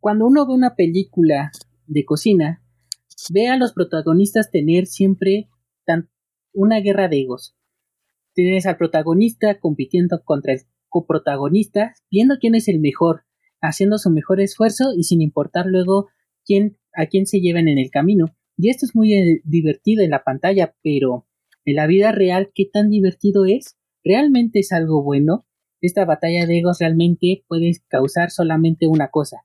cuando uno ve una película de cocina, ve a los protagonistas tener siempre una guerra de egos. Tienes al protagonista compitiendo contra el coprotagonista, viendo quién es el mejor, haciendo su mejor esfuerzo y sin importar luego quién, a quién se llevan en el camino. Y esto es muy eh, divertido en la pantalla, pero en la vida real, ¿qué tan divertido es? ¿Realmente es algo bueno? Esta batalla de egos realmente puede causar solamente una cosa,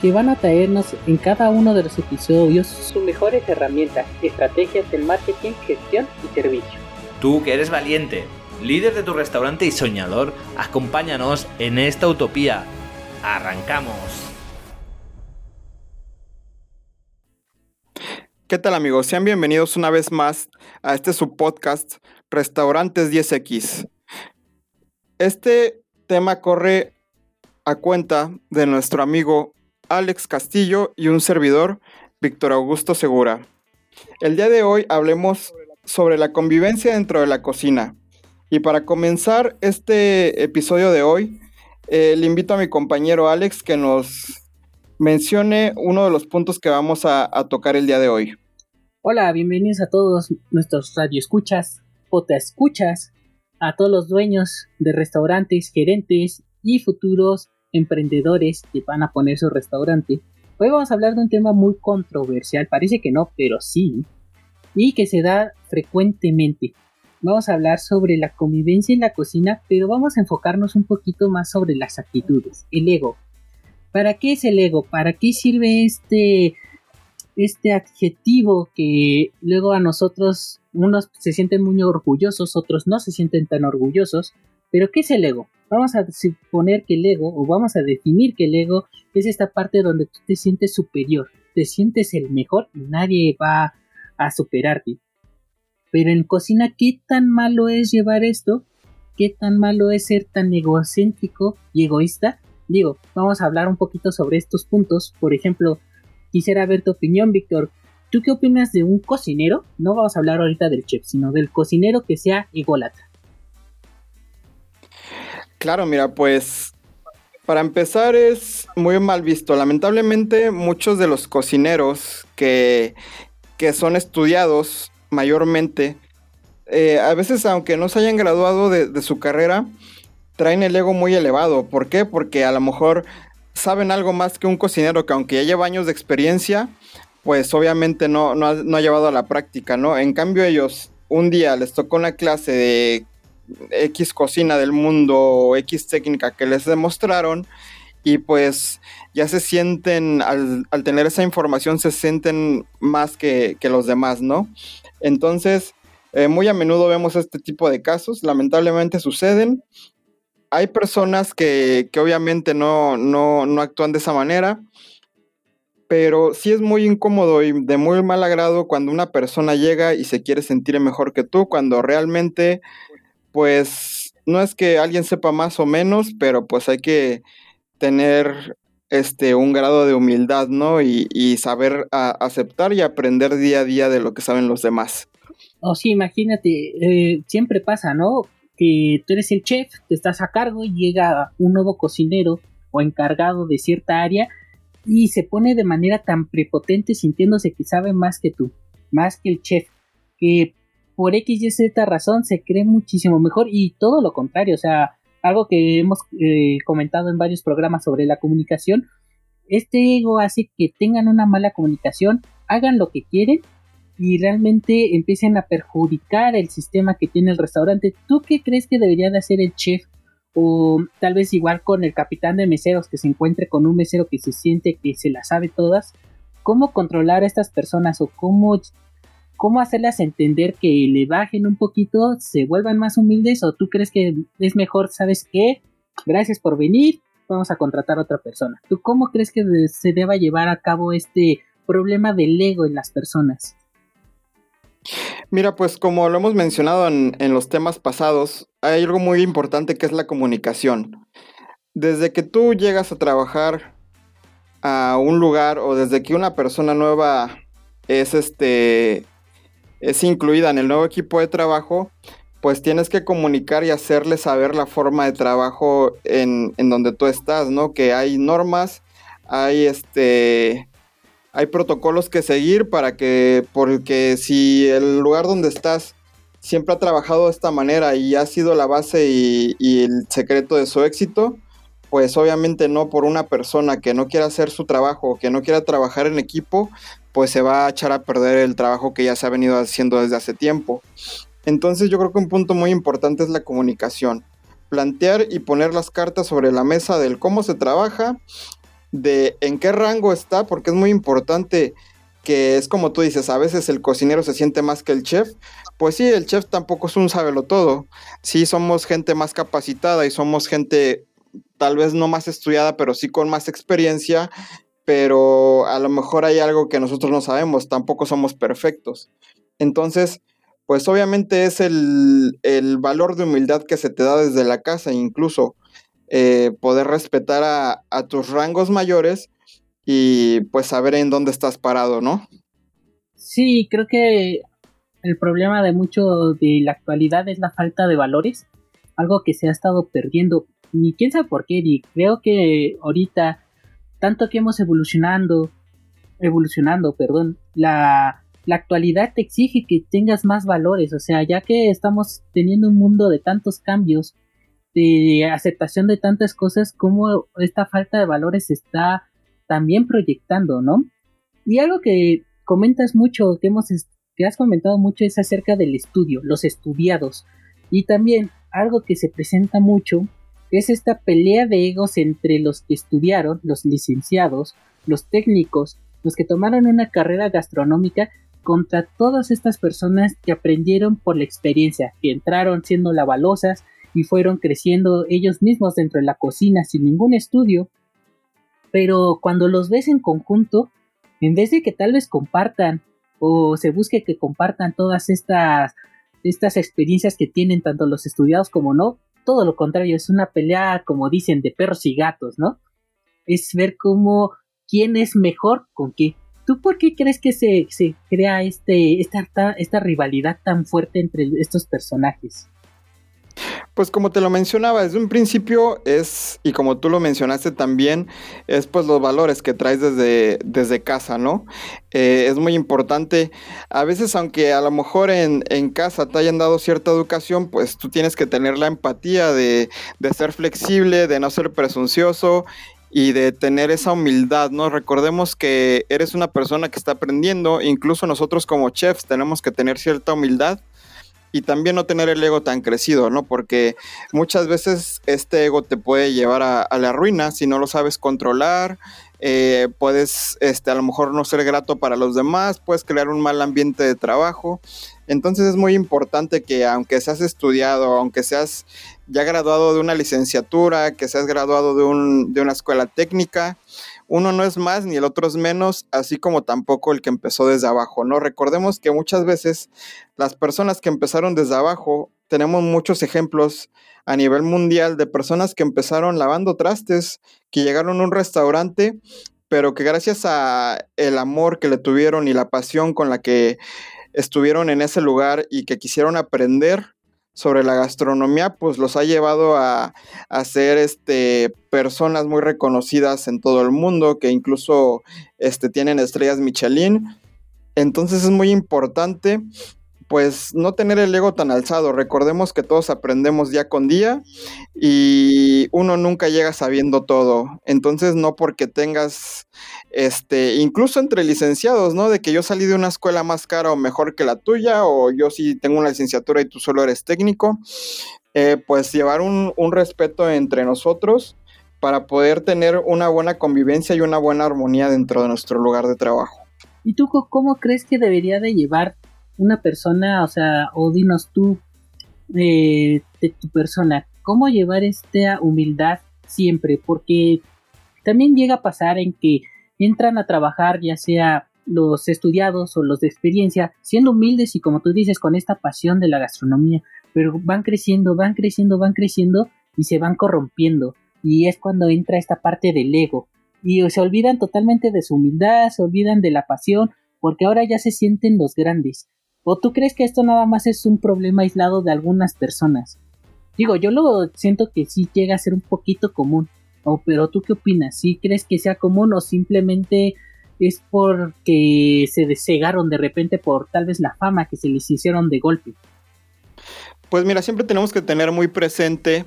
que van a traernos en cada uno de los episodios sus mejores herramientas, estrategias del marketing, gestión y servicio. Tú que eres valiente, líder de tu restaurante y soñador, acompáñanos en esta utopía. ¡Arrancamos! ¿Qué tal amigos? Sean bienvenidos una vez más a este subpodcast Restaurantes 10X. Este tema corre a cuenta de nuestro amigo Alex Castillo y un servidor, Víctor Augusto Segura. El día de hoy hablemos sobre la convivencia dentro de la cocina. Y para comenzar este episodio de hoy, eh, le invito a mi compañero Alex que nos mencione uno de los puntos que vamos a, tocar el día de hoy. Hola, bienvenidos a todos nuestros radioescuchas, escuchas, a todos los dueños de restaurantes, gerentes y futuros emprendedores que van a poner su restaurante. Hoy vamos a hablar de un tema muy controversial, parece que no, pero sí, y que se da frecuentemente. Vamos a hablar sobre la convivencia en la cocina, pero vamos a enfocarnos un poquito más sobre las actitudes, el ego. ¿Para qué es el ego? ¿Para qué sirve este este adjetivo que luego a nosotros unos se sienten muy orgullosos, otros no se sienten tan orgullosos, pero ¿qué es el ego? Vamos a suponer que el ego, o vamos a definir que el ego es esta parte donde tú te sientes superior, te sientes el mejor y nadie va a superarte. Pero en cocina, ¿qué tan malo es llevar esto? ¿Qué tan malo es ser tan egocéntrico y egoísta? Digo, vamos a hablar un poquito sobre estos puntos. Por ejemplo, quisiera ver tu opinión, Víctor. ¿Tú qué opinas de un cocinero? No vamos a hablar ahorita del chef, sino del cocinero que sea ególatra. Claro, mira, pues para empezar es muy mal visto. Lamentablemente muchos de los cocineros que, que son estudiados mayormente, eh, a veces aunque no se hayan graduado de, su carrera, traen el ego muy elevado. ¿Por qué? Porque a lo mejor saben algo más que un cocinero que aunque ya lleva años de experiencia, pues obviamente no, no, ha, no ha llevado a la práctica, ¿no? En cambio ellos un día les tocó una clase de X cocina del mundo, X técnica que les demostraron y pues ya se sienten, al, tener esa información, se sienten más que, los demás, ¿no? Entonces, eh, muy a menudo vemos este tipo de casos, lamentablemente suceden. Hay personas que, obviamente no, no, no actúan de esa manera, pero sí es muy incómodo y de muy mal agrado cuando una persona llega y se quiere sentir mejor que tú, cuando realmente pues no es que alguien sepa más o menos, pero pues hay que tener este un grado de humildad, ¿no? Y, saber aceptar y aprender día a día de lo que saben los demás. Oh, sí, imagínate, eh, siempre pasa, ¿no? Que tú eres el chef, te estás a cargo y llega un nuevo cocinero o encargado de cierta área y se pone de manera tan prepotente sintiéndose que sabe más que tú, más que el chef, que por X y Z razón se cree muchísimo mejor y todo lo contrario, o sea, algo que hemos eh, comentado en varios programas sobre la comunicación, este ego hace que tengan una mala comunicación, hagan lo que quieren y realmente empiecen a perjudicar el sistema que tiene el restaurante. ¿Tú qué crees que debería de hacer el chef? O tal vez igual con el capitán de meseros que se encuentre con un mesero que se siente que se la sabe todas. ¿Cómo controlar a estas personas o cómo cómo hacerlas entender que le bajen un poquito, se vuelvan más humildes o tú crees que es mejor, sabes qué, gracias por venir, vamos a contratar a otra persona. ¿Tú cómo crees que se deba llevar a cabo este problema del ego en las personas? Mira, pues como lo hemos mencionado en, en, los temas pasados, hay algo muy importante que es la comunicación. Desde que tú llegas a trabajar a un lugar o desde que una persona nueva es este es incluida en el nuevo equipo de trabajo, pues tienes que comunicar y hacerle saber la forma de trabajo en, en donde tú estás, ¿no? Que hay normas, hay este hay protocolos que seguir para que, porque si el lugar donde estás siempre ha trabajado de esta manera y ha sido la base y, y el secreto de su éxito, pues obviamente no por una persona que no quiera hacer su trabajo que no quiera trabajar en equipo, pues se va a echar a perder el trabajo que ya se ha venido haciendo desde hace tiempo. Entonces yo creo que un punto muy importante es la comunicación. Plantear y poner las cartas sobre la mesa del cómo se trabaja, de en qué rango está, porque es muy importante que es como tú dices, a veces el cocinero se siente más que el chef. Pues sí, el chef tampoco es un sábelo todo. Sí, somos gente más capacitada y somos gente tal vez no más estudiada, pero sí con más experiencia, pero a lo mejor hay algo que nosotros no sabemos, tampoco somos perfectos. Entonces, pues obviamente es el, el valor de humildad que se te da desde la casa, incluso eh, poder respetar a, tus rangos mayores y pues saber en dónde estás parado, ¿no? Sí, creo que el problema de mucho de la actualidad es la falta de valores, algo que se ha estado perdiendo, ni quién sabe por qué, y creo que ahorita, tanto que hemos evolucionando, evolucionando, perdón, la, la actualidad te exige que tengas más valores, o sea, ya que estamos teniendo un mundo de tantos cambios, de aceptación de tantas cosas, como esta falta de valores está también proyectando, ¿no? Y algo que comentas mucho, que hemos que has comentado mucho es acerca del estudio, los estudiados. Y también algo que se presenta mucho es esta pelea de egos entre los que estudiaron, los licenciados, los técnicos, los que tomaron una carrera gastronómica contra todas estas personas que aprendieron por la experiencia, que entraron siendo lavalosas, y fueron creciendo ellos mismos dentro de la cocina sin ningún estudio, pero cuando los ves en conjunto, en vez de que tal vez compartan o se busque que compartan todas estas, estas experiencias que tienen tanto los estudiados como no, todo lo contrario, es una pelea, como dicen, de perros y gatos, ¿no? Es ver cómo quién es mejor con qué. ¿Tú por qué crees que se, se crea este, esta, esta rivalidad tan fuerte entre estos personajes? Pues como te lo mencionaba, desde un principio es, y como tú lo mencionaste también, es pues los valores que traes desde, desde casa, ¿no? Eh, es muy importante. A veces, aunque a lo mejor en, en, casa te hayan dado cierta educación, pues tú tienes que tener la empatía de, de ser flexible, de no ser presuncioso y de tener esa humildad, ¿no? Recordemos que eres una persona que está aprendiendo, incluso nosotros como chefs tenemos que tener cierta humildad y también no tener el ego tan crecido, ¿no? Porque muchas veces este ego te puede llevar a, la ruina si no lo sabes controlar. Eh, puedes, este, a lo mejor no ser grato para los demás, puedes crear un mal ambiente de trabajo. Entonces es muy importante que aunque seas estudiado, aunque seas ya graduado de una licenciatura, que seas graduado de, un, de una escuela técnica, uno no es más ni el otro es menos, así como tampoco el que empezó desde abajo, ¿no? Recordemos que muchas veces las personas que empezaron desde abajo, tenemos muchos ejemplos a nivel mundial de personas que empezaron lavando trastes, que llegaron a un restaurante, pero que gracias a el amor que le tuvieron y la pasión con la que estuvieron en ese lugar y que quisieron aprender, sobre la gastronomía, pues los ha llevado a, a, ser este, personas muy reconocidas en todo el mundo, que incluso este, tienen estrellas Michelin. Entonces es muy importante pues no tener el ego tan alzado. Recordemos que todos aprendemos día con día y uno nunca llega sabiendo todo. Entonces no porque tengas, este, incluso entre licenciados, ¿no? De que yo salí de una escuela más cara o mejor que la tuya, o yo sí tengo una licenciatura y tú solo eres técnico, eh, pues llevar un, un respeto entre nosotros para poder tener una buena convivencia y una buena armonía dentro de nuestro lugar de trabajo. ¿Y tú cómo crees que debería de llevar una persona, o sea, o dinos tú eh, de tu persona, cómo llevar esta humildad siempre, porque también llega a pasar en que entran a trabajar ya sea los estudiados o los de experiencia, siendo humildes y como tú dices, con esta pasión de la gastronomía, pero van creciendo, van creciendo, van creciendo y se van corrompiendo. Y es cuando entra esta parte del ego. Y se olvidan totalmente de su humildad, se olvidan de la pasión, porque ahora ya se sienten los grandes. ¿O tú crees que esto nada más es un problema aislado de algunas personas? Digo, yo lo siento que sí llega a ser un poquito común. O, pero tú qué opinas? ¿Sí crees que sea común o simplemente es porque se cegaron de repente por tal vez la fama que se les hicieron de golpe? Pues mira, siempre tenemos que tener muy presente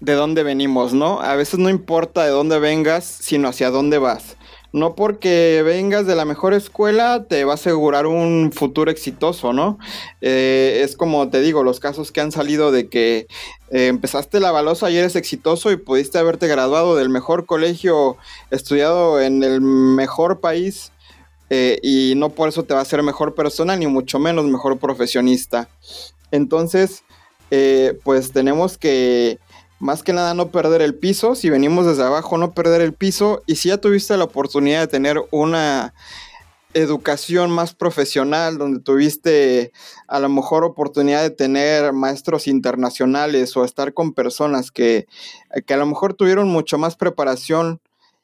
de dónde venimos, ¿no? A veces no importa de dónde vengas, sino hacia dónde vas. No porque vengas de la mejor escuela te va a asegurar un futuro exitoso, ¿no? Eh, es como te digo, los casos que han salido de que eh, empezaste la balosa y eres exitoso y pudiste haberte graduado del mejor colegio, estudiado en el mejor país eh, y no por eso te va a ser mejor persona ni mucho menos mejor profesionista. Entonces, pues tenemos que más que nada no perder el piso, si venimos desde abajo no perder el piso y si ya tuviste la oportunidad de tener una educación más profesional, donde tuviste a lo mejor oportunidad de tener maestros internacionales o estar con personas que, que a lo mejor tuvieron mucho más preparación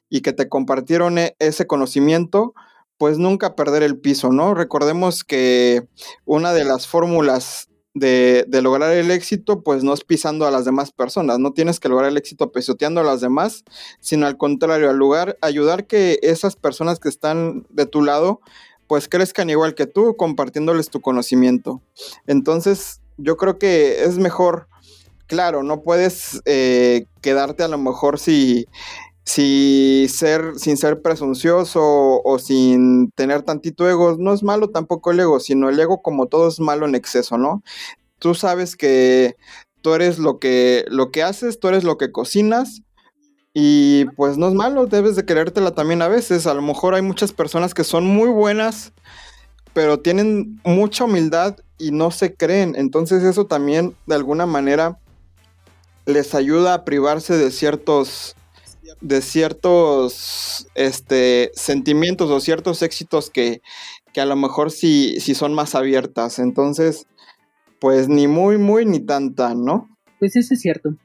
y que te compartieron e, ese conocimiento, pues nunca perder el piso, ¿no? Recordemos que una de las fórmulas de, lograr el éxito, pues no es pisando a las demás personas, no tienes que lograr el éxito pisoteando a las demás, sino al contrario, al lugar, ayudar que esas personas que están de tu lado, pues crezcan igual que tú, compartiéndoles tu conocimiento. Entonces, yo creo que es mejor, claro, no puedes eh, quedarte a lo mejor si si ser, sin ser presuncioso o, sin tener tantito ego, no es malo tampoco el ego, sino el ego como todo es malo en exceso, ¿no? Tú sabes que tú eres lo que, lo que haces, tú eres lo que cocinas y pues no es malo, debes de querértela también a veces. A lo mejor hay muchas personas que son muy buenas, pero tienen mucha humildad y no se creen. Entonces eso también de alguna manera les ayuda a privarse de ciertos de ciertos este, sentimientos o ciertos éxitos que, a lo mejor sí, son más abiertas. Entonces, pues ni muy, muy, ni tanta, ¿no? Pues eso es cierto.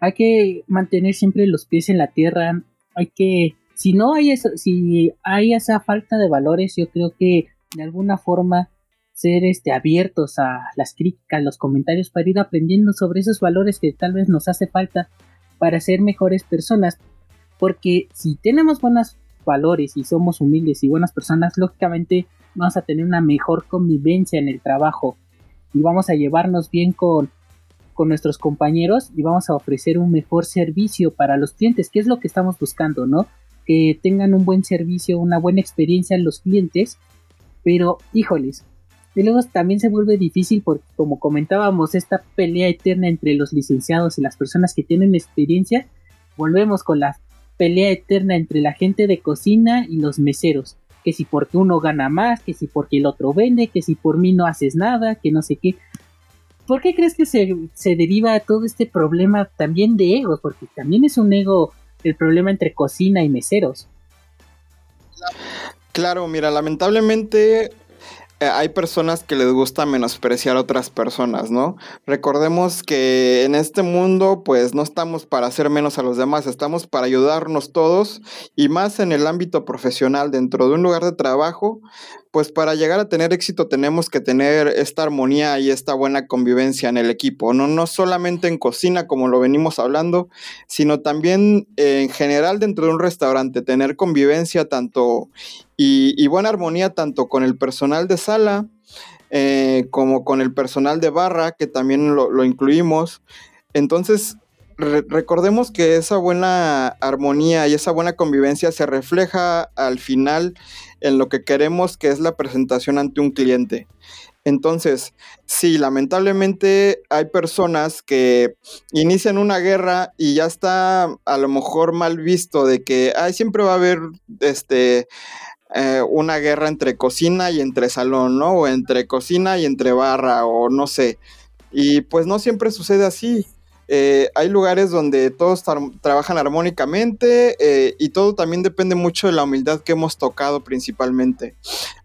Hay que mantener siempre los pies en la tierra. Hay que, si no hay eso, si hay esa falta de valores, yo creo que de alguna forma ser este abiertos a las críticas, los comentarios para ir aprendiendo sobre esos valores que tal vez nos hace falta para ser mejores personas. Porque si tenemos buenos valores y somos humildes y buenas personas, lógicamente vamos a tener una mejor convivencia en el trabajo y vamos a llevarnos bien con, con nuestros compañeros y vamos a ofrecer un mejor servicio para los clientes, que es lo que estamos buscando, ¿no? Que tengan un buen servicio, una buena experiencia en los clientes, pero híjoles, y luego también se vuelve difícil porque como comentábamos, esta pelea eterna entre los licenciados y las personas que tienen experiencia, volvemos con la pelea eterna entre la gente de cocina y los meseros. Que si porque uno gana más, que si porque el otro vende, que si por mí no haces nada, que no sé qué. ¿Por qué crees que se, se deriva todo este problema también de egos? Porque también es un ego el problema entre cocina y meseros. Claro, mira, lamentablemente hay personas que les gusta menospreciar a otras personas, ¿no? Recordemos que en este mundo, pues no estamos para hacer menos a los demás, estamos para ayudarnos todos y más en el ámbito profesional, dentro de un lugar de trabajo, pues para llegar a tener éxito tenemos que tener esta armonía y esta buena convivencia en el equipo, no, no solamente en cocina como lo venimos hablando, sino también en general dentro de un restaurante, tener convivencia tanto y, buena armonía tanto con el personal de sala eh, como con el personal de barra, que también lo, incluimos. Entonces, recordemos que esa buena armonía y esa buena convivencia se refleja al final en lo que queremos, que es la presentación ante un cliente. Entonces, sí, lamentablemente hay personas que inician una guerra y ya está a lo mejor mal visto de que ay, siempre va a haber este eh, una guerra entre cocina y entre salón, ¿no? O entre cocina y entre barra, o no sé. Y pues no siempre sucede así. Eh, hay lugares donde todos trabajan armónicamente eh, y todo también depende mucho de la humildad que hemos tocado principalmente.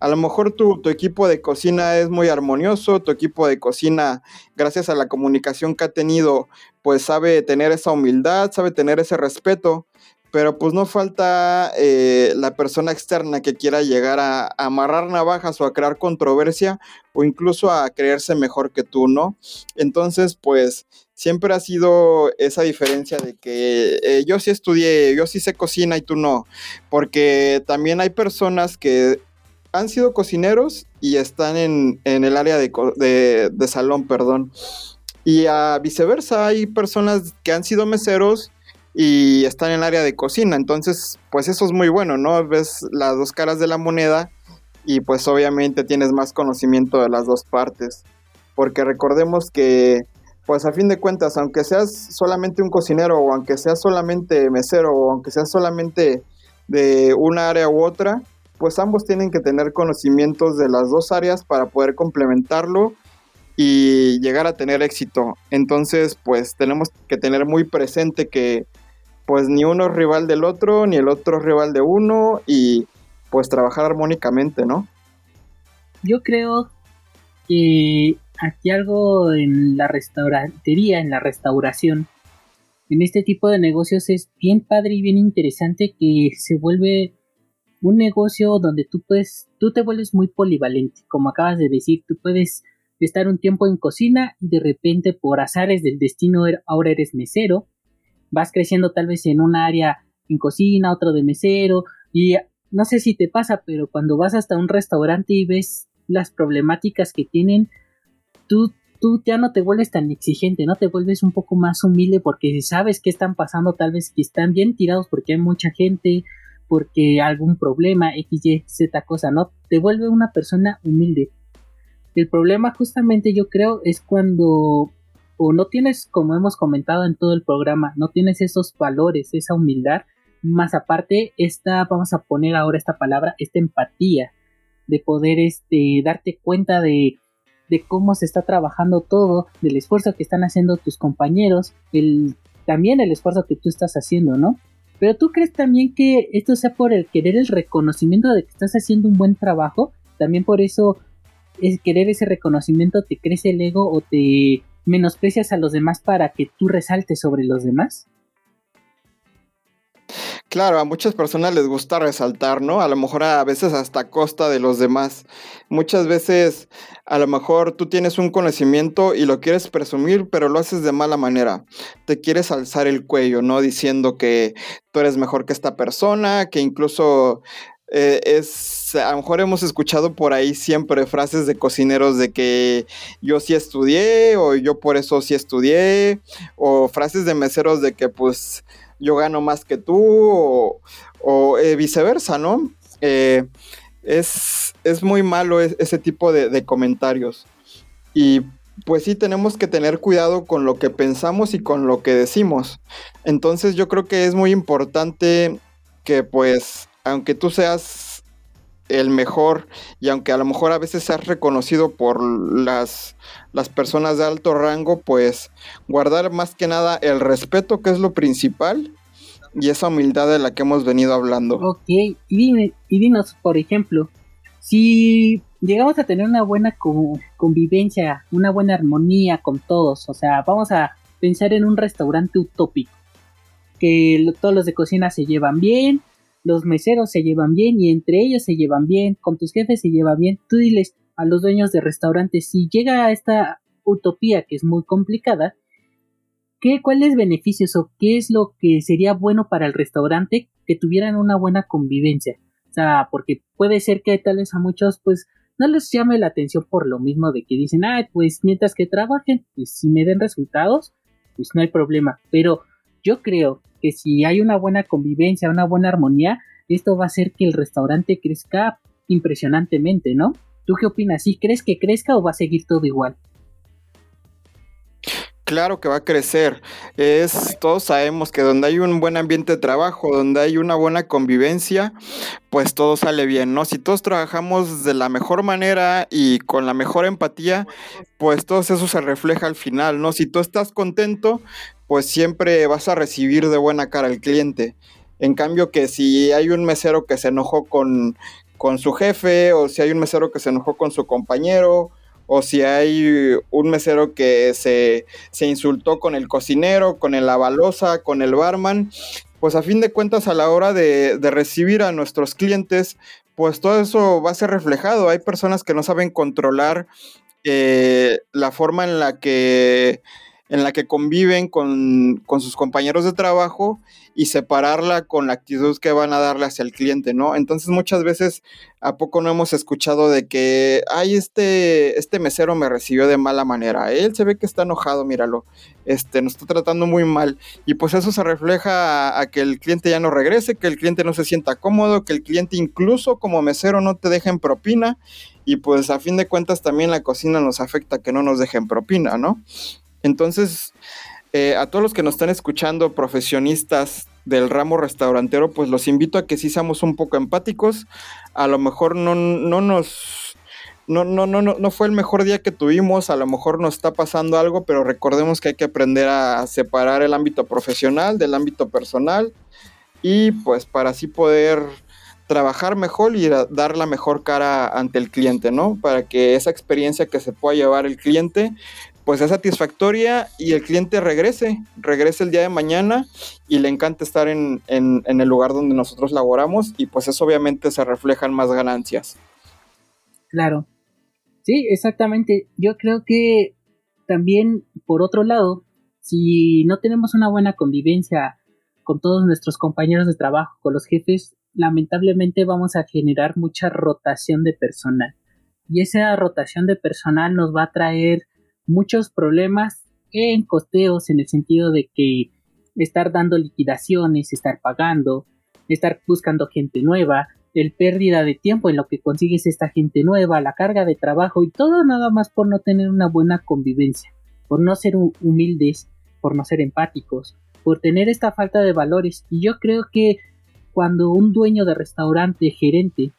A lo mejor tu, equipo de cocina es muy armonioso, tu equipo de cocina, gracias a la comunicación que ha tenido, pues sabe tener esa humildad, sabe tener ese respeto, pero pues no falta eh, la persona externa que quiera llegar a, amarrar navajas o a crear controversia o incluso a creerse mejor que tú, ¿no? Entonces, pues siempre ha sido esa diferencia de que eh, yo sí estudié, yo sí sé cocina y tú no, porque también hay personas que han sido cocineros y están en, el área de, de salón, perdón. Y a viceversa, hay personas que han sido meseros y están en el área de cocina. Entonces, pues eso es muy bueno, ¿no? Ves las dos caras de la moneda y pues obviamente tienes más conocimiento de las dos partes. Porque recordemos que, pues a fin de cuentas, aunque seas solamente un cocinero o aunque seas solamente mesero o aunque seas solamente de una área u otra, pues ambos tienen que tener conocimientos de las dos áreas para poder complementarlo y llegar a tener éxito. Entonces, pues tenemos que tener muy presente que pues ni uno es rival del otro, ni el otro es rival de uno, y pues trabajar armónicamente, ¿no? Yo creo que aquí algo en la restaurantería, en la restauración, en este tipo de negocios es bien padre y bien interesante que se vuelve un negocio donde tú puedes, tú te vuelves muy polivalente, como acabas de decir, tú puedes estar un tiempo en cocina y de repente por azares del destino er, ahora eres mesero, vas creciendo tal vez en un área en cocina, otro de mesero, y no sé si te pasa, pero cuando vas hasta un restaurante y ves las problemáticas que tienen, tú, tú ya no te vuelves tan exigente, ¿no? Te vuelves un poco más humilde porque si sabes qué están pasando, tal vez que están bien tirados porque hay mucha gente, porque algún problema, X, Y, Z cosa, ¿no? Te vuelve una persona humilde. El problema justamente yo creo es cuando o no tienes, como hemos comentado en todo el programa, no tienes esos valores, esa humildad, más aparte, esta, vamos a poner ahora esta palabra, esta empatía, de poder este, darte cuenta de, de cómo se está trabajando todo, del esfuerzo que están haciendo tus compañeros, el, también el esfuerzo que tú estás haciendo, ¿no? Pero tú crees también que esto sea por el querer el reconocimiento de que estás haciendo un buen trabajo, también por eso es querer ese reconocimiento te crece el ego o te menosprecias a los demás para que tú resaltes sobre los demás? Claro, a muchas personas les gusta resaltar, ¿no? A lo mejor a veces hasta costa de los demás. Muchas veces a lo mejor tú tienes un conocimiento y lo quieres presumir, pero lo haces de mala manera. Te quieres alzar el cuello, ¿no? Diciendo que tú eres mejor que esta persona, que incluso eh, es, a lo mejor hemos escuchado por ahí siempre frases de cocineros de que yo sí estudié o yo por eso sí estudié, o frases de meseros de que pues yo gano más que tú, o, eh, viceversa, ¿no? Eh, es, es, muy malo ese tipo de, de comentarios. Y pues sí tenemos que tener cuidado con lo que pensamos y con lo que decimos. Entonces yo creo que es muy importante que pues aunque tú seas el mejor y aunque a lo mejor a veces seas reconocido por las, las personas de alto rango, pues guardar más que nada el respeto, que es lo principal, y esa humildad de la que hemos venido hablando. Ok, y, y dinos, por ejemplo, si llegamos a tener una buena convivencia, una buena armonía con todos, o sea, vamos a pensar en un restaurante utópico, que todos los de cocina se llevan bien, los meseros se llevan bien y entre ellos se llevan bien, con tus jefes se lleva bien, tú diles a los dueños de restaurantes, si llega a esta utopía que es muy complicada, ¿qué, ¿cuáles beneficios o qué es lo que sería bueno para el restaurante que tuvieran una buena convivencia? O sea, porque puede ser que tal vez a muchos pues no les llame la atención por lo mismo de que dicen, ah, pues mientras que trabajen, pues si me den resultados, pues no hay problema, pero yo creo que si hay una buena convivencia, una buena armonía, esto va a hacer que el restaurante crezca impresionantemente, ¿no? ¿Tú qué opinas? ¿Sí crees que crezca o va a seguir todo igual? Claro que va a crecer. Es, todos sabemos que donde hay un buen ambiente de trabajo, donde hay una buena convivencia, pues todo sale bien, ¿no? Si todos trabajamos de la mejor manera y con la mejor empatía, pues todo eso se refleja al final, ¿no? Si tú estás contento, pues siempre vas a recibir de buena cara al cliente. En cambio que si hay un mesero que se enojó con, con su jefe o si hay un mesero que se enojó con su compañero o si hay un mesero que se, insultó con el cocinero, con el lavalosa, con el barman, pues a fin de cuentas a la hora de, recibir a nuestros clientes, pues todo eso va a ser reflejado. Hay personas que no saben controlar eh, la forma en la que en la que conviven con, con, sus compañeros de trabajo y separarla con la actitud que van a darle hacia el cliente, ¿no? Entonces muchas veces a poco no hemos escuchado de que, ay, este, este mesero me recibió de mala manera, él se ve que está enojado, míralo, este, nos está tratando muy mal y pues eso se refleja a, a que el cliente ya no regrese, que el cliente no se sienta cómodo, que el cliente incluso como mesero no te dejen propina y pues a fin de cuentas también la cocina nos afecta que no nos dejen propina, ¿no? Entonces, eh, a todos los que nos están escuchando, profesionistas del ramo restaurantero, pues los invito a que sí seamos un poco empáticos. A lo mejor no, no nos... No, no, no, no, no fue el mejor día que tuvimos, a lo mejor nos está pasando algo, pero recordemos que hay que aprender a separar el ámbito profesional del ámbito personal y pues para así poder trabajar mejor y dar la mejor cara ante el cliente, ¿no? Para que esa experiencia que se pueda llevar el cliente pues es satisfactoria y el cliente regrese, regrese el día de mañana y le encanta estar en, el lugar donde nosotros laboramos y pues eso obviamente se reflejan más ganancias. Claro. Sí, exactamente. Yo creo que también, por otro lado, si no tenemos una buena convivencia con todos nuestros compañeros de trabajo, con los jefes, lamentablemente vamos a generar mucha rotación de personal. Y esa rotación de personal nos va a traer muchos problemas en costeos en el sentido de que estar dando liquidaciones, estar pagando, estar buscando gente nueva, el pérdida de tiempo en lo que consigues esta gente nueva, la carga de trabajo y todo nada más por no tener una buena convivencia, por no ser humildes, por no ser empáticos, por tener esta falta de valores. Y yo creo que cuando un dueño de restaurante, gerente,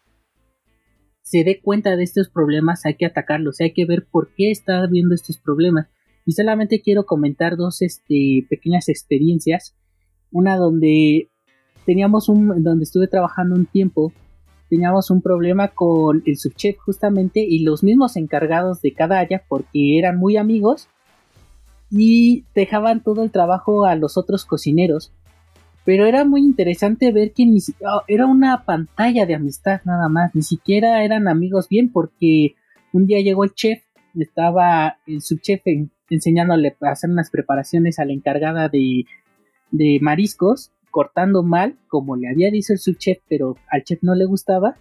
se dé cuenta de estos problemas, hay que atacarlos, hay que ver por qué está habiendo estos problemas. Y solamente quiero comentar dos este, pequeñas experiencias. Una donde teníamos un, donde estuve trabajando un tiempo, teníamos un problema con el subchef justamente y los mismos encargados de cada área porque eran muy amigos y dejaban todo el trabajo a los otros cocineros pero era muy interesante ver que ni oh, era una pantalla de amistad nada más, ni siquiera eran amigos bien porque un día llegó el chef, estaba el subchef enseñándole a hacer unas preparaciones a la encargada de, de mariscos, cortando mal, como le había dicho el subchef, pero al chef no le gustaba,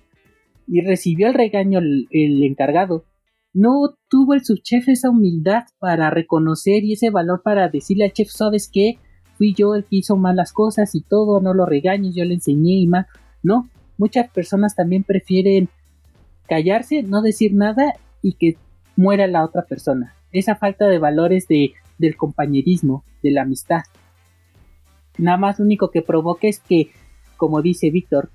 y recibió el regaño el, el encargado. No tuvo el subchef esa humildad para reconocer y ese valor para decirle al chef, ¿sabes qué? Fui yo el que hizo malas cosas y todo, no lo regañes, yo le enseñé y más. No, muchas personas también prefieren callarse, no decir nada y que muera la otra persona. Esa falta de valores de, del compañerismo, de la amistad. Nada más lo único que provoca es que, como dice Víctor,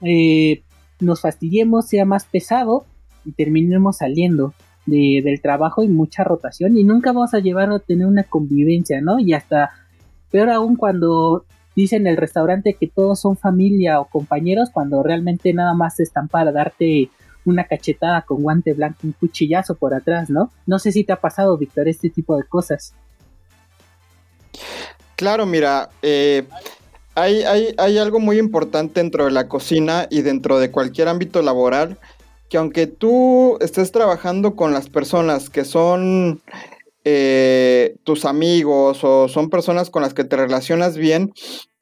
eh, nos fastidiemos, sea más pesado y terminemos saliendo del trabajo y mucha rotación y nunca vamos a llevar a tener una convivencia, ¿no? Y hasta Peor aún cuando dicen en el restaurante que todos son familia o compañeros, cuando realmente nada más están para darte una cachetada con guante blanco, un cuchillazo por atrás, ¿no? No sé si te ha pasado, Víctor, este tipo de cosas. Claro, mira, eh, hay, hay, hay algo muy importante dentro de la cocina y dentro de cualquier ámbito laboral, que aunque tú estés trabajando con las personas que son eh, tus amigos o son personas con las que te relacionas bien,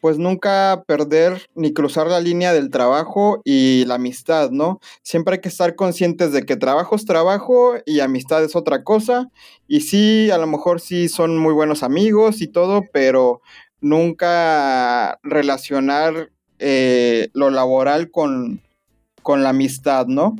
pues nunca perder ni cruzar la línea del trabajo y la amistad, ¿no? Siempre hay que estar conscientes de que trabajo es trabajo y amistad es otra cosa. Y sí, a lo mejor sí son muy buenos amigos y todo, pero nunca relacionar eh, lo laboral con, con la amistad, ¿no?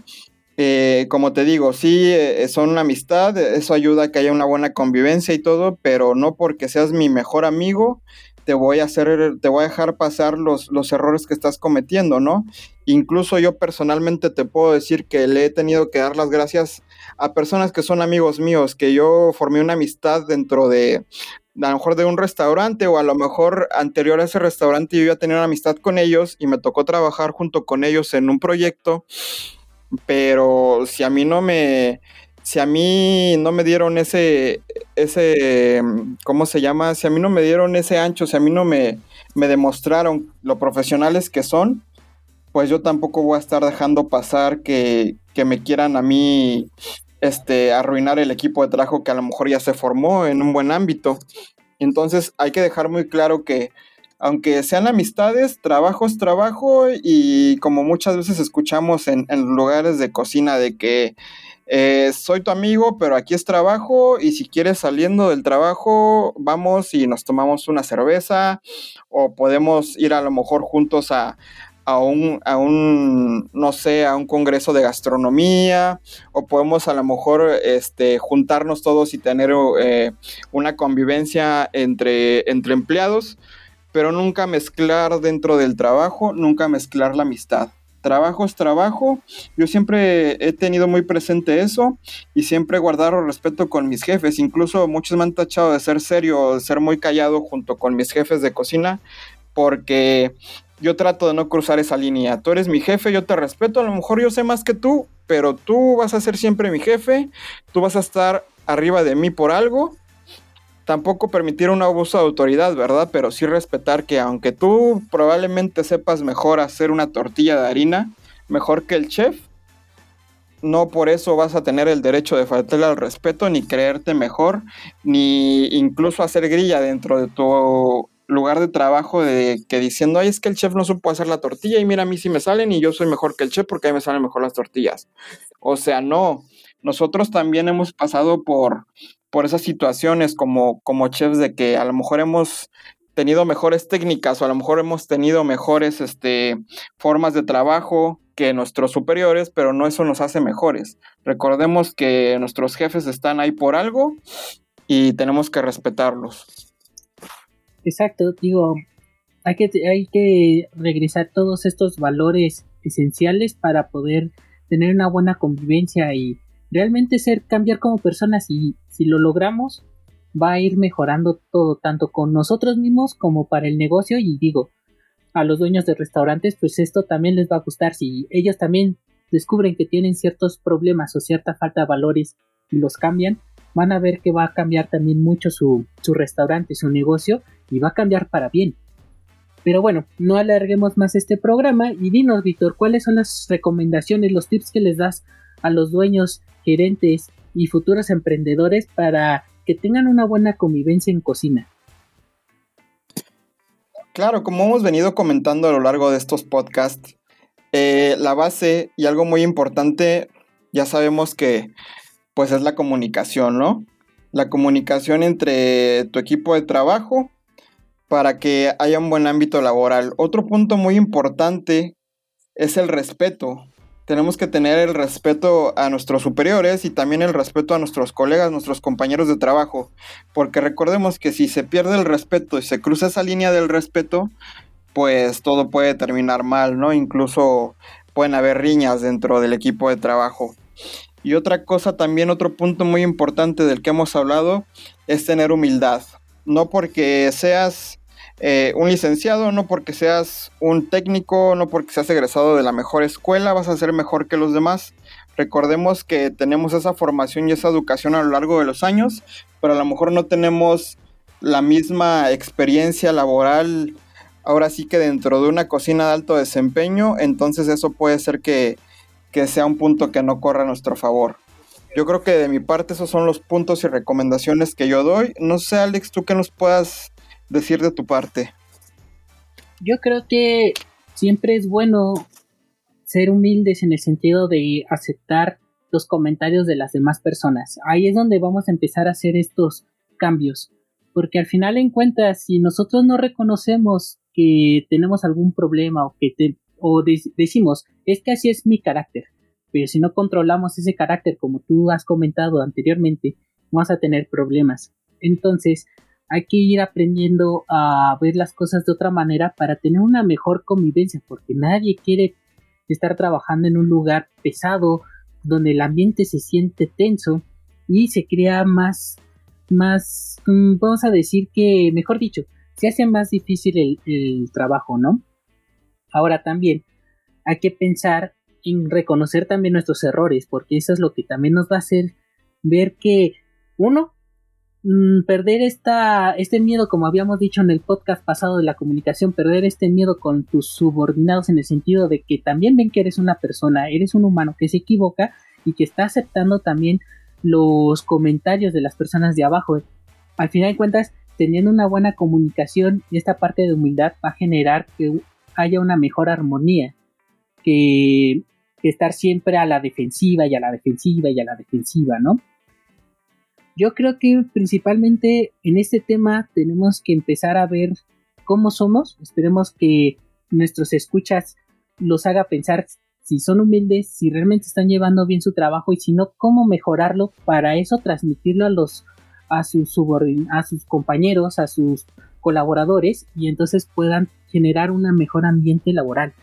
Eh, como te digo, sí, eh, son una amistad, eso ayuda a que haya una buena convivencia y todo, pero no porque seas mi mejor amigo, te voy a hacer, te voy a dejar pasar los, los errores que estás cometiendo, ¿no? Incluso yo personalmente te puedo decir que le he tenido que dar las gracias a personas que son amigos míos, que yo formé una amistad dentro de, a lo mejor de un restaurante o a lo mejor anterior a ese restaurante yo ya tenía una amistad con ellos y me tocó trabajar junto con ellos en un proyecto, pero si a mí no me, si a mí no me dieron ese, ese, ¿cómo se llama? Si a mí no me dieron ese ancho, si a mí no me, me demostraron lo profesionales que son, pues yo tampoco voy a estar dejando pasar que, que me quieran a mí este, arruinar el equipo de trabajo que a lo mejor ya se formó en un buen ámbito. Entonces hay que dejar muy claro que aunque sean amistades, trabajo es trabajo y como muchas veces escuchamos en, lugares de cocina de que eh, soy tu amigo, pero aquí es trabajo y si quieres saliendo del trabajo, vamos y nos tomamos una cerveza o podemos ir a lo mejor juntos a, a un, a un, no sé, a un congreso de gastronomía, o podemos a lo mejor este, juntarnos todos y tener eh, una convivencia entre, entre empleados, pero nunca mezclar dentro del trabajo, nunca mezclar la amistad trabajo es trabajo. Yo siempre he tenido muy presente eso y siempre he guardado respeto con mis jefes. Incluso muchos me han tachado de ser serio, de ser muy callado junto con mis jefes de cocina, porque yo trato de no cruzar esa línea. Tú eres mi jefe, yo te respeto, a lo mejor yo sé más que tú, pero tú vas a ser siempre mi jefe, tú vas a estar arriba de mí por algo tampoco permitir un abuso de autoridad, ¿verdad? Pero sí respetar que aunque tú probablemente sepas mejor hacer una tortilla de harina, mejor que el chef, no por eso vas a tener el derecho de faltarle al respeto, ni creerte mejor, ni incluso hacer grilla dentro de tu lugar de trabajo de que diciendo, ay, es que el chef no supo hacer la tortilla y mira, a mí sí me salen y yo soy mejor que el chef porque a mí me salen mejor las tortillas. O sea, no, nosotros también hemos pasado por por esas situaciones como, como chefs de que a lo mejor hemos tenido mejores técnicas o a lo mejor hemos tenido mejores este, formas de trabajo que nuestros superiores, pero no eso nos hace mejores. Recordemos que nuestros jefes están ahí por algo y tenemos que respetarlos. Exacto, digo, hay que, hay que regresar todos estos valores esenciales para poder tener una buena convivencia y realmente ser cambiar como personas y si lo logramos va a ir mejorando todo tanto con nosotros mismos como para el negocio. Y digo a los dueños de restaurantes pues esto también les va a gustar. Si ellos también descubren que tienen ciertos problemas o cierta falta de valores y los cambian van a ver que va a cambiar también mucho su, su restaurante su negocio y va a cambiar para bien. Pero bueno, no alarguemos más este programa y dinos, Víctor, ¿cuáles son las recomendaciones, los tips que les das a los dueños gerentes y futuros emprendedores para que tengan una buena convivencia en cocina. Claro, como hemos venido comentando a lo largo de estos podcasts, eh, la base y algo muy importante, ya sabemos que pues es la comunicación, ¿no? La comunicación entre tu equipo de trabajo para que haya un buen ámbito laboral. Otro punto muy importante es el respeto tenemos que tener el respeto a nuestros superiores y también el respeto a nuestros colegas, nuestros compañeros de trabajo, porque recordemos que si se pierde el respeto y se cruza esa línea del respeto, pues todo puede terminar mal, ¿no? Incluso pueden haber riñas dentro del equipo de trabajo. Y otra cosa también, otro punto muy importante del que hemos hablado, es tener humildad. No porque seas eh, un licenciado, no porque seas un técnico, no porque seas egresado de la mejor escuela, vas a ser mejor que los demás. Recordemos que tenemos esa formación y esa educación a lo largo de los años, pero a lo mejor no tenemos la misma experiencia laboral ahora sí que dentro de una cocina de alto desempeño, entonces eso puede ser que, que sea un punto que no corra a nuestro favor. Yo creo que de mi parte esos son los puntos y recomendaciones que yo doy. No sé, Alex, tú que nos puedas decir de tu parte? Yo creo que siempre es bueno ser humildes en el sentido de aceptar los comentarios de las demás personas. Ahí es donde vamos a empezar a hacer estos cambios. Porque al final en cuenta, si nosotros no reconocemos que tenemos algún problema o que te, o decimos, es que así es mi carácter, pero si no controlamos ese carácter como tú has comentado anteriormente, vamos a tener problemas. Entonces, hay que ir aprendiendo a ver las cosas de otra manera para tener una mejor convivencia, porque nadie quiere estar trabajando en un lugar pesado, donde el ambiente se siente tenso y se crea más, más, mm, vamos a decir que, mejor dicho, se hace más difícil el, el trabajo, ¿no? Ahora también hay que pensar en reconocer también nuestros errores, porque eso es lo que también nos va a hacer ver que, uno, mm, perder esta, este miedo, como habíamos dicho en el podcast pasado de la comunicación, perder este miedo con tus subordinados en el sentido de que también ven que eres una persona, eres un humano que se equivoca y que está aceptando también los comentarios de las personas de abajo. Al final de cuentas, teniendo una buena comunicación y esta parte de humildad va a generar que haya una mejor armonía, que, estar siempre a la defensiva y a la defensiva y a la defensiva, ¿no? Yo creo que principalmente en este tema tenemos que empezar a ver cómo somos. Esperemos que nuestros escuchas los haga pensar si son humildes, si realmente están llevando bien su trabajo y si no, cómo mejorarlo para eso transmitirlo a los a sus a sus compañeros, a sus colaboradores y entonces puedan generar un mejor ambiente laboral.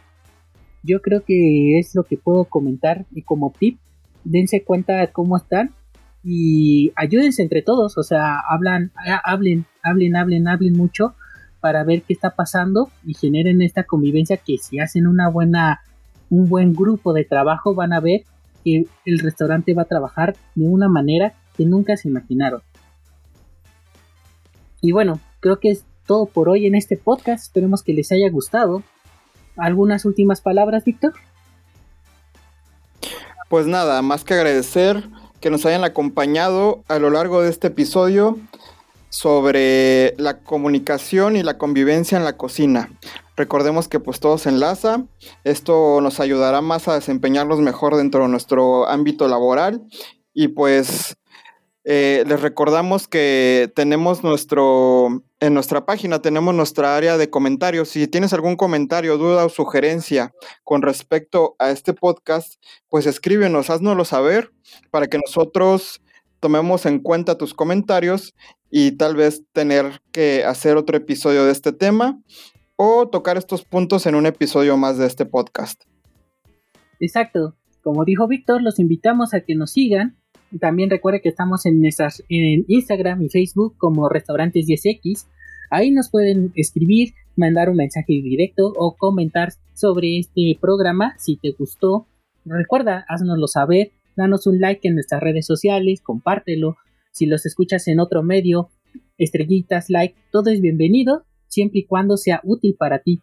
Yo creo que es lo que puedo comentar y como tip, dense cuenta cómo están y ayúdense entre todos, o sea, hablan, hablen, hablen, hablen, hablen mucho para ver qué está pasando y generen esta convivencia que si hacen una buena un buen grupo de trabajo van a ver que el restaurante va a trabajar de una manera que nunca se imaginaron. Y bueno, creo que es todo por hoy en este podcast. Esperemos que les haya gustado. ¿Algunas últimas palabras, Víctor? Pues nada, más que agradecer que nos hayan acompañado a lo largo de este episodio sobre la comunicación y la convivencia en la cocina. Recordemos que pues todo se enlaza, esto nos ayudará más a desempeñarnos mejor dentro de nuestro ámbito laboral y pues eh, les recordamos que tenemos nuestro, en nuestra página tenemos nuestra área de comentarios. Si tienes algún comentario, duda o sugerencia con respecto a este podcast, pues escríbenos, haznoslo saber para que nosotros tomemos en cuenta tus comentarios y tal vez tener que hacer otro episodio de este tema o tocar estos puntos en un episodio más de este podcast. Exacto. Como dijo Víctor, los invitamos a que nos sigan también recuerde que estamos en, en Instagram y Facebook como Restaurantes 10X. Ahí nos pueden escribir, mandar un mensaje directo o comentar sobre este programa si te gustó. Recuerda, haznoslo saber, danos un like en nuestras redes sociales, compártelo. Si los escuchas en otro medio, estrellitas, like, todo es bienvenido, siempre y cuando sea útil para ti.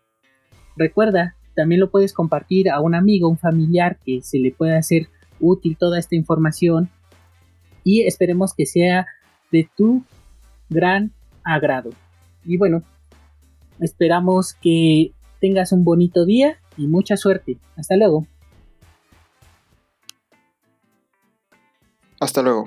Recuerda, también lo puedes compartir a un amigo, un familiar que se le pueda hacer útil toda esta información y esperemos que sea de tu gran agrado. Y bueno, esperamos que tengas un bonito día y mucha suerte. Hasta luego. Hasta luego.